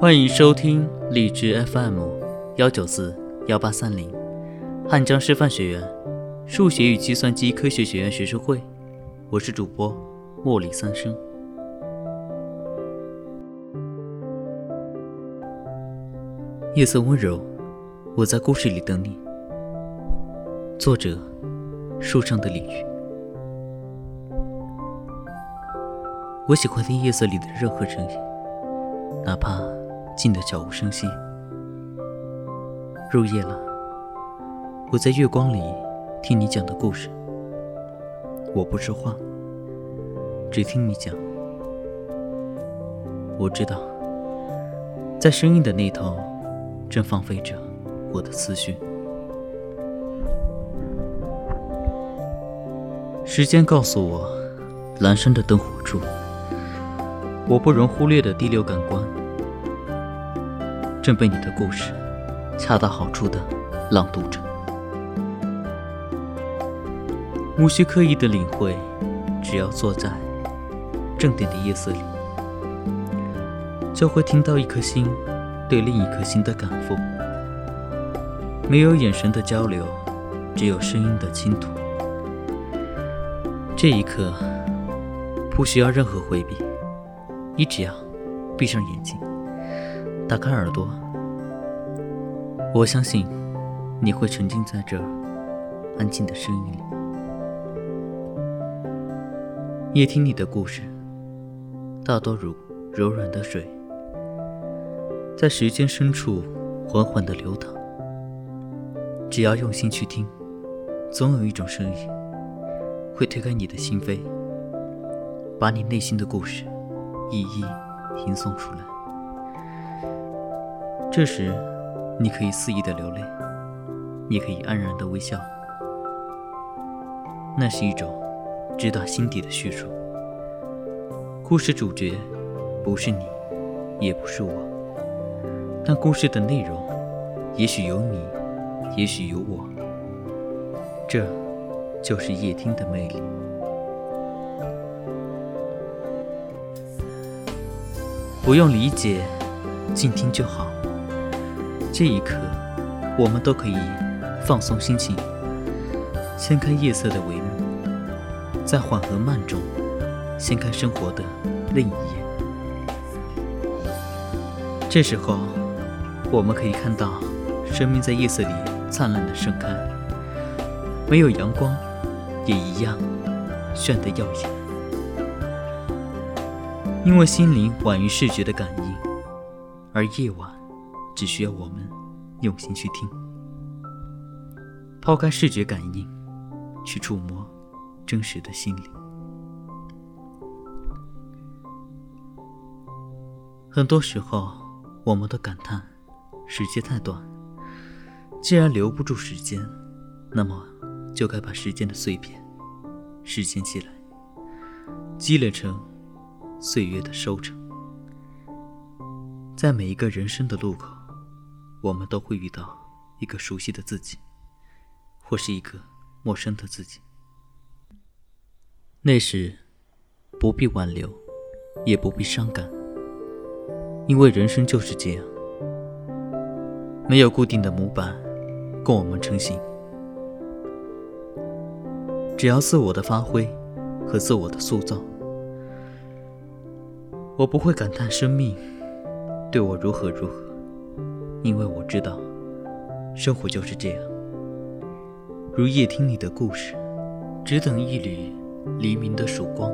欢迎收听荔枝 FM 幺九四幺八三零，汉江师范学院数学与计算机科学学院学生会，我是主播茉莉三生。夜色温柔，我在故事里等你。作者：树上的鲤鱼。我喜欢听夜色里的任何声音，哪怕。静得悄无声息。入夜了，我在月光里听你讲的故事。我不说话，只听你讲。我知道，在声音的那头，正放飞着我的思绪。时间告诉我，阑珊的灯火处，我不容忽略的第六感官。正被你的故事恰到好处的朗读着，无需刻意的领会，只要坐在正点的夜色里，就会听到一颗心对另一颗心的感负。没有眼神的交流，只有声音的倾吐。这一刻不需要任何回避，你只要闭上眼睛。打开耳朵，我相信你会沉浸在这安静的声音里，夜听你的故事，大多如柔软的水，在时间深处缓缓的流淌。只要用心去听，总有一种声音会推开你的心扉，把你内心的故事一一吟诵出来。这时，你可以肆意的流泪，也可以安然的微笑。那是一种直达心底的叙述。故事主角不是你，也不是我，但故事的内容，也许有你，也许有我。这，就是夜听的魅力。不用理解，静听就好。这一刻，我们都可以放松心情，掀开夜色的帷幕，在缓和慢中，掀开生活的另一页。这时候，我们可以看到，生命在夜色里灿烂的盛开，没有阳光，也一样炫得耀眼。因为心灵晚于视觉的感应，而夜晚。只需要我们用心去听，抛开视觉感应，去触摸真实的心灵。很多时候，我们都感叹时间太短。既然留不住时间，那么就该把时间的碎片拾捡起来，积累成岁月的收成。在每一个人生的路口。我们都会遇到一个熟悉的自己，或是一个陌生的自己。那时，不必挽留，也不必伤感，因为人生就是这样，没有固定的模板供我们成型。只要自我的发挥和自我的塑造，我不会感叹生命对我如何如何。因为我知道，生活就是这样，如夜听你的故事，只等一缕黎明的曙光。